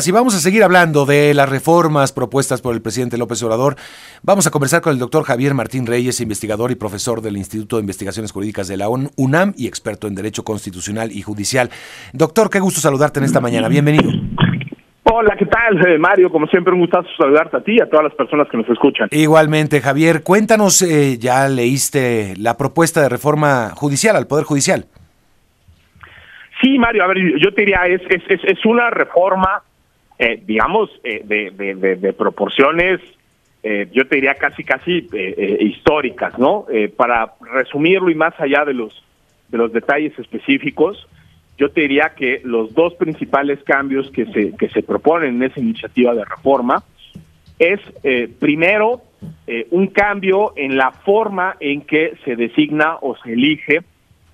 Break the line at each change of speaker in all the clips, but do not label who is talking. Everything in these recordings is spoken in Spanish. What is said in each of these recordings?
Si vamos a seguir hablando de las reformas propuestas por el presidente López Obrador, vamos a conversar con el doctor Javier Martín Reyes, investigador y profesor del Instituto de Investigaciones Jurídicas de la UNAM y experto en Derecho Constitucional y Judicial. Doctor, qué gusto saludarte en esta mañana. Bienvenido.
Hola, ¿qué tal, eh, Mario? Como siempre, un gustazo saludarte a ti y a todas las personas que nos escuchan.
Igualmente, Javier, cuéntanos, eh, ya leíste la propuesta de reforma judicial al Poder Judicial.
Sí, Mario, a ver, yo te diría, es, es, es una reforma eh, digamos, eh, de, proporciones, eh, yo te diría casi, casi históricas, ¿no? para resumirlo y más allá de los, de los detalles específicos, yo te diría que los dos principales cambios que se, que se proponen en esa iniciativa de reforma es, primero, un cambio en la forma en que se designa o se elige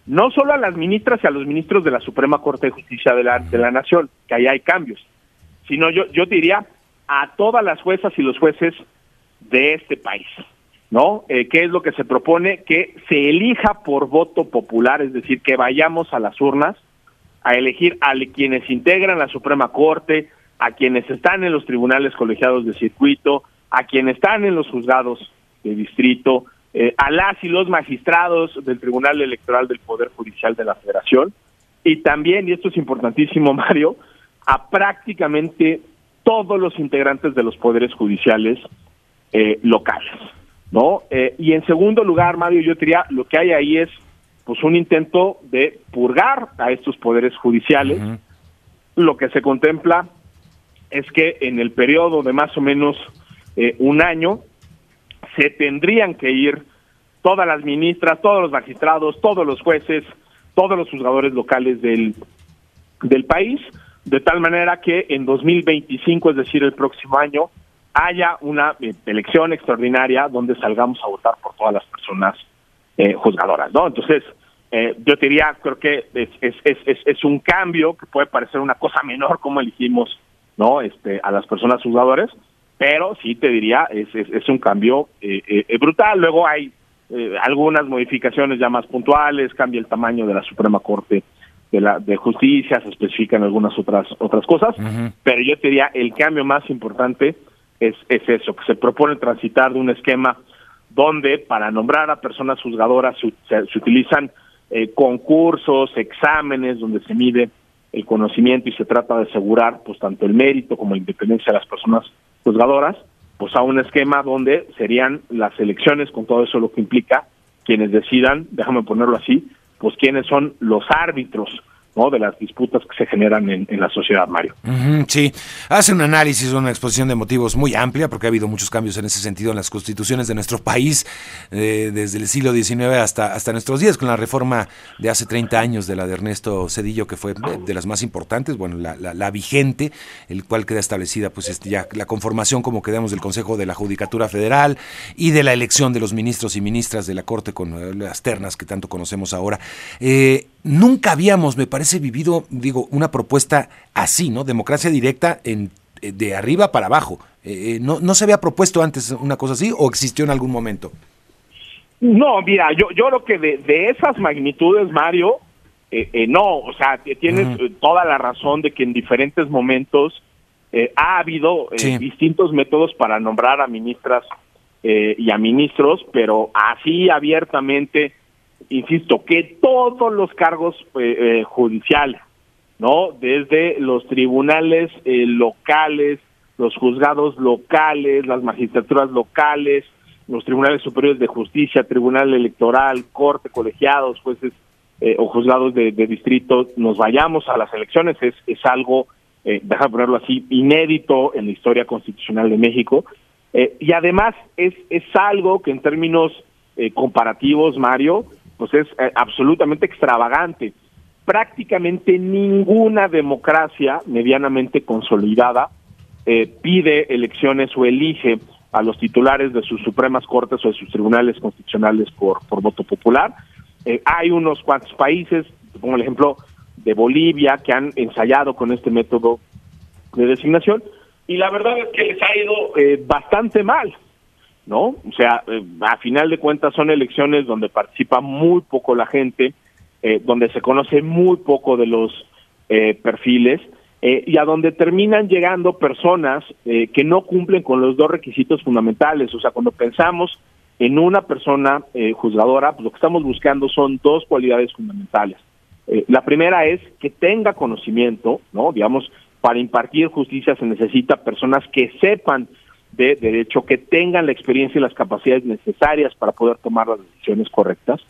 no solo a las ministras y a los ministros de la Suprema Corte de Justicia de la, de la Nación, que ahí hay cambios, sino yo, yo diría a todas las juezas y los jueces de este país, ¿no? Eh, ¿Qué es lo que se propone? Que se elija por voto popular, es decir, que vayamos a las urnas a elegir a quienes integran la Suprema Corte, a quienes están en los tribunales colegiados de circuito, a quienes están en los juzgados de distrito, eh, a las y los magistrados del Tribunal Electoral del Poder Judicial de la Federación, y también, y esto es importantísimo, Mario, a prácticamente todos los integrantes de los poderes judiciales eh, locales, ¿no? Eh, y en segundo lugar, Mario, yo diría, lo que hay ahí es pues un intento de purgar a estos poderes judiciales. Lo que se contempla es que en el periodo de más o menos eh, un año se tendrían que ir todas las ministras, todos los magistrados, todos los jueces, todos los juzgadores locales del, del país, de tal manera que en 2025, es decir, el próximo año, haya una eh, elección extraordinaria donde salgamos a votar por todas las personas eh, juzgadoras, ¿no? Entonces, eh, yo te diría, creo que es, es, es, es, un cambio que puede parecer una cosa menor como elegimos, ¿no? Este, a las personas juzgadoras, pero sí te diría, es, es, un cambio brutal. Luego hay algunas modificaciones ya más puntuales, cambia el tamaño de la Suprema Corte de la de justicia, se especifican algunas otras otras cosas, pero yo te diría el cambio más importante es, es eso, que se propone transitar de un esquema donde para nombrar a personas juzgadoras se, utilizan eh, concursos, exámenes, donde se mide el conocimiento y se trata de asegurar pues tanto el mérito como la independencia de las personas juzgadoras, pues a un esquema donde serían las elecciones con todo eso lo que implica quienes decidan, déjame ponerlo así, pues quiénes son los árbitros ¿no? de las disputas que se generan en, la sociedad, Mario.
sí, hace un análisis, una exposición de motivos muy amplia, porque ha habido muchos cambios en ese sentido en las constituciones de nuestro país, eh, desde el siglo XIX hasta, hasta nuestros días, con la reforma de hace 30 años de la de Ernesto Cedillo, que fue de, las más importantes, bueno, la, la, vigente, el cual queda establecida pues este, ya la conformación, como quedamos, del Consejo de la Judicatura Federal y de la elección de los ministros y ministras de la Corte con las ternas que tanto conocemos ahora. Eh, nunca habíamos, me parece, vivido, digo, una propuesta así, ¿no? Democracia directa en, eh, de arriba para abajo. Eh, eh, no, ¿No se había propuesto antes una cosa así o existió en algún momento?
No, mira, yo, yo creo que de, esas magnitudes, Mario, no, o sea, tienes toda la razón de que en diferentes momentos ha habido distintos métodos para nombrar a ministras y a ministros, pero así abiertamente insisto, que todos los cargos eh, eh, judiciales, ¿no? Desde los tribunales eh, locales, los juzgados locales, las magistraturas locales, los tribunales superiores de justicia, tribunal electoral, corte, colegiados, jueces o juzgados de, distrito, nos vayamos a las elecciones, es, es algo, eh, déjame ponerlo así, inédito en la historia constitucional de México. y además es, es algo que en términos comparativos, Mario, pues es eh, absolutamente extravagante. Prácticamente ninguna democracia medianamente consolidada eh, pide elecciones o elige a los titulares de sus supremas cortes o de sus tribunales constitucionales por, por voto popular. Eh, hay unos cuantos países, pongo el ejemplo de Bolivia, que han ensayado con este método de designación, y la verdad es que les ha ido bastante mal. ¿No? O sea, eh, a final de cuentas son elecciones donde participa muy poco la gente, eh, donde se conoce muy poco de los eh, perfiles eh, y a donde terminan llegando personas que no cumplen con los dos requisitos fundamentales. O sea, cuando pensamos en una persona juzgadora, pues lo que estamos buscando son dos cualidades fundamentales. la primera es que tenga conocimiento, ¿no? Digamos, para impartir justicia se necesita personas que sepan de derecho, que tengan la experiencia y las capacidades necesarias para poder tomar las decisiones correctas.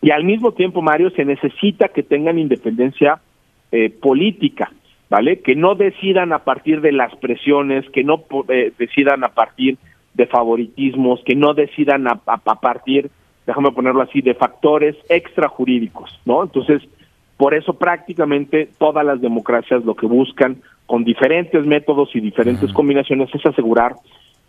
Y al mismo tiempo, Mario, se necesita que tengan independencia política. ¿vale? Que no decidan a partir de las presiones, que no eh, decidan a partir de favoritismos, que no decidan a, partir, déjame ponerlo así, de factores extrajurídicos, ¿no? Entonces, por eso prácticamente todas las democracias lo que buscan con diferentes métodos y diferentes combinaciones es asegurar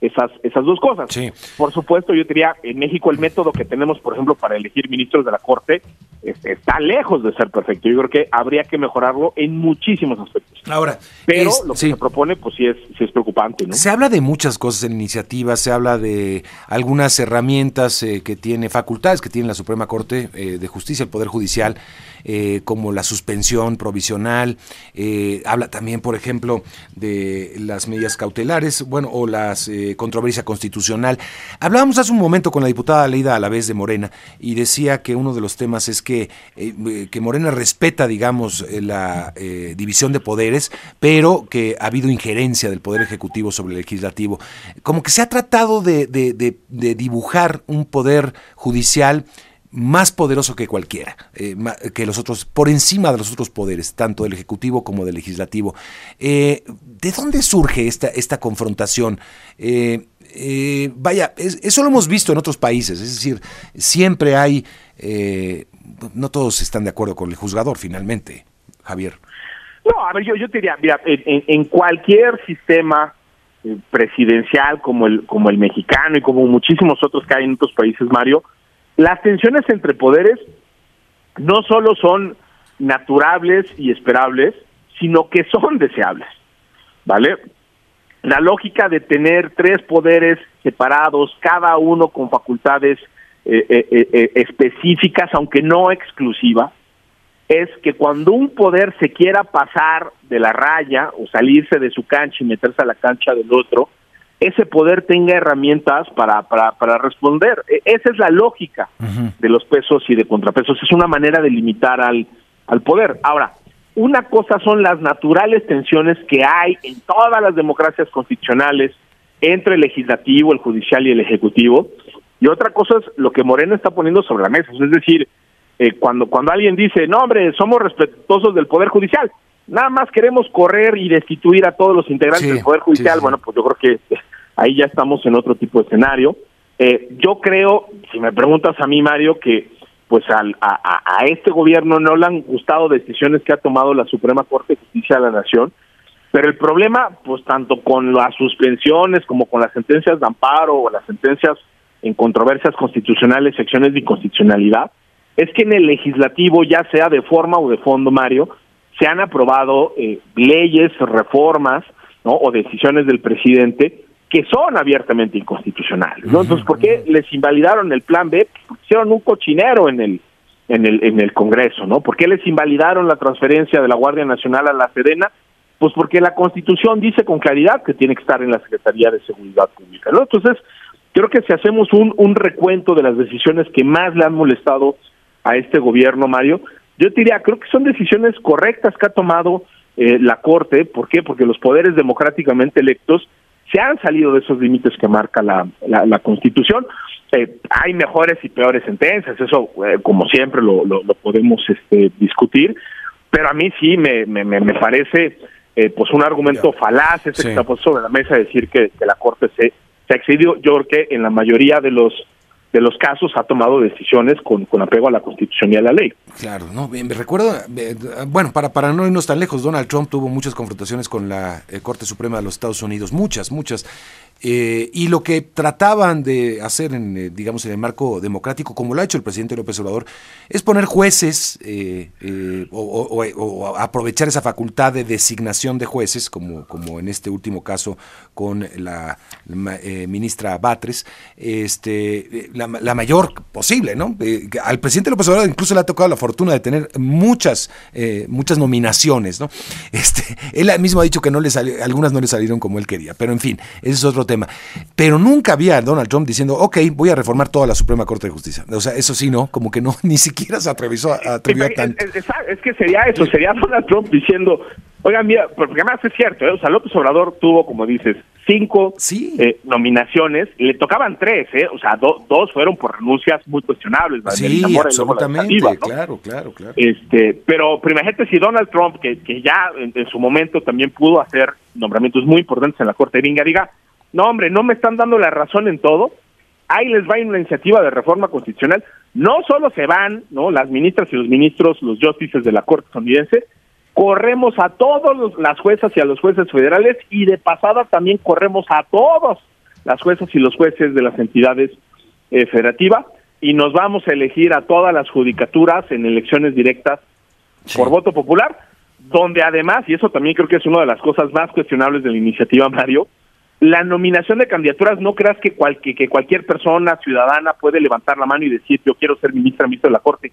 esas, esas dos cosas. Por supuesto, yo diría, en México el método que tenemos, por ejemplo, para elegir ministros de la Corte está lejos de ser perfecto. Yo creo que habría que mejorarlo en muchísimos aspectos.
Ahora,
pero lo que se propone, pues sí es, sí es preocupante. ¿no?
Se habla de muchas cosas en iniciativas, se habla de algunas herramientas eh, que tiene, facultades que tiene la Suprema Corte eh, de Justicia, el Poder Judicial, eh, como la suspensión provisional. habla también, por ejemplo, de las medidas cautelares, bueno, o las controversia constitucional. Hablábamos hace un momento con la diputada Leida a la vez de Morena y decía que uno de los temas es que, eh, que Morena respeta, digamos, eh, la eh, división de poderes, pero que ha habido injerencia del Poder Ejecutivo sobre el Legislativo. Como que se ha tratado de, de, dibujar un poder judicial más poderoso que cualquiera, que los otros, por encima de los otros poderes, tanto del Ejecutivo como del Legislativo. ¿De dónde surge esta, esta confrontación? vaya, eso lo hemos visto en otros países, es decir, siempre hay no todos están de acuerdo con el juzgador finalmente, Javier.
No, a ver, yo, yo te diría, mira, en, cualquier sistema eh, presidencial como el, como el mexicano y como muchísimos otros que hay en otros países, Mario, las tensiones entre poderes no solo son naturables y esperables, sino que son deseables, ¿vale? La lógica de tener tres poderes separados, cada uno con facultades eh, eh, eh, específicas, aunque no exclusivas, es que cuando un poder se quiera pasar de la raya o salirse de su cancha y meterse a la cancha del otro, ese poder tenga herramientas para, para, para responder. E, esa es la lógica de los pesos y de contrapesos. Es una manera de limitar al, al poder. Ahora, una cosa son las naturales tensiones que hay en todas las democracias constitucionales entre el legislativo, el judicial y el ejecutivo, y otra cosa es lo que Morena está poniendo sobre la mesa. Es decir, eh, cuando, cuando alguien dice, no, hombre, somos respetuosos del Poder Judicial, nada más queremos correr y destituir a todos los integrantes del Poder Judicial, bueno, pues yo creo que ahí ya estamos en otro tipo de escenario. Eh, yo creo, si me preguntas a mí, Mario, que pues al, a, a, este gobierno no le han gustado decisiones que ha tomado la Suprema Corte de Justicia de la Nación, pero el problema, pues tanto con las suspensiones como con las sentencias de amparo o las sentencias en controversias constitucionales, secciones de inconstitucionalidad, es que en el legislativo, ya sea de forma o de fondo, Mario, se han aprobado eh, leyes, reformas, ¿no? o decisiones del presidente que son abiertamente inconstitucionales, ¿no? Entonces, ¿por qué les invalidaron el plan B? Porque hicieron un cochinero en el en el en el Congreso, ¿no? ¿Por qué les invalidaron la transferencia de la Guardia Nacional a la Sedena? Pues porque la Constitución dice con claridad que tiene que estar en la Secretaría de Seguridad Pública, ¿no? Entonces, Creo que si hacemos un, un recuento de las decisiones que más le han molestado a este gobierno, Mario, yo diría, creo que son decisiones correctas que ha tomado eh, la Corte. ¿Por qué? Porque los poderes democráticamente electos se han salido de esos límites que marca la, la, Constitución. Eh, hay mejores y peores sentencias, eso eh, como siempre lo, lo, podemos este, discutir, pero a mí sí me, me, me parece pues un argumento falaz ese que está puesto sobre la mesa decir que, que la Corte se se ha excedido, yo creo que en la mayoría de los de los casos ha tomado decisiones con, con apego a la Constitución y a la ley.
Claro, no, me recuerdo, bueno, para, para no irnos tan lejos, Donald Trump tuvo muchas confrontaciones con la eh, Corte Suprema de los Estados Unidos, muchas, muchas, Eh, y lo que trataban de hacer, en, eh, digamos, en el marco democrático, como lo ha hecho el presidente López Obrador, es poner jueces eh, o, aprovechar esa facultad de designación de jueces, como, como en este último caso con la, ministra Batres, este, la, mayor posible, ¿no? al presidente López Obrador incluso le ha tocado la fortuna de tener muchas, muchas nominaciones, ¿no? Este, él mismo ha dicho que no le algunas no le salieron como él quería, pero en fin, ese es otro tema. Pero nunca había a Donald Trump diciendo, ok, voy a reformar toda la Suprema Corte de Justicia. O sea, eso sí, ¿no? Como que no, ni siquiera se atrevió a, atrevió a tanto.
Es, que sería eso, sería Donald Trump diciendo, oigan, mira, porque además es cierto, ¿eh? o sea, López Obrador tuvo, como dices, cinco eh, nominaciones, le tocaban tres, ¿eh? o sea, dos fueron por renuncias muy cuestionables.
Sí, absolutamente, claro, claro, claro.
Este, pero primero, si Donald Trump, que, que ya en, su momento también pudo hacer nombramientos muy importantes en la Corte gringa, diga, no, hombre, no me están dando la razón en todo. Ahí les va una iniciativa de reforma constitucional. No solo se van, ¿no? Las ministras y los ministros, los justices de la Corte estadounidense, corremos a todos las juezas y a los jueces federales y de pasada también corremos a todos las juezas y los jueces de las entidades eh, federativas y nos vamos a elegir a todas las judicaturas en elecciones directas por voto popular, donde además, y eso también creo que es una de las cosas más cuestionables de la iniciativa Mario, la nominación de candidaturas, no creas que, que, cualquier persona ciudadana puede levantar la mano y decir yo quiero ser ministra, ministro de la Corte.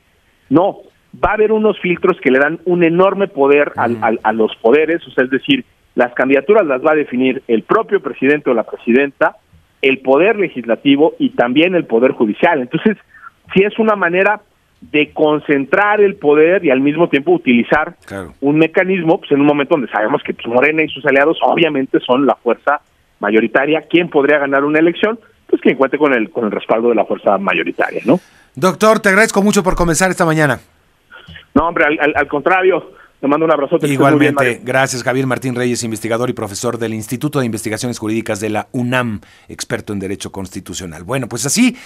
No, va a haber unos filtros que le dan un enorme poder a los poderes, o sea, es decir, las candidaturas las va a definir el propio presidente o la presidenta, el poder legislativo y también el poder judicial. Entonces, si es una manera de concentrar el poder y al mismo tiempo utilizar un mecanismo, pues en un momento donde sabemos que pues, Morena y sus aliados obviamente son la fuerza mayoritaria, ¿quién podría ganar una elección? Pues quien cuente con el, con el respaldo de la fuerza mayoritaria, ¿no?
Doctor, te agradezco mucho por comenzar esta mañana.
No, hombre, al, contrario, te mando un abrazo.
Igualmente, gracias Javier Martín Reyes, investigador y profesor del Instituto de Investigaciones Jurídicas de la UNAM, experto en Derecho Constitucional. Bueno, pues así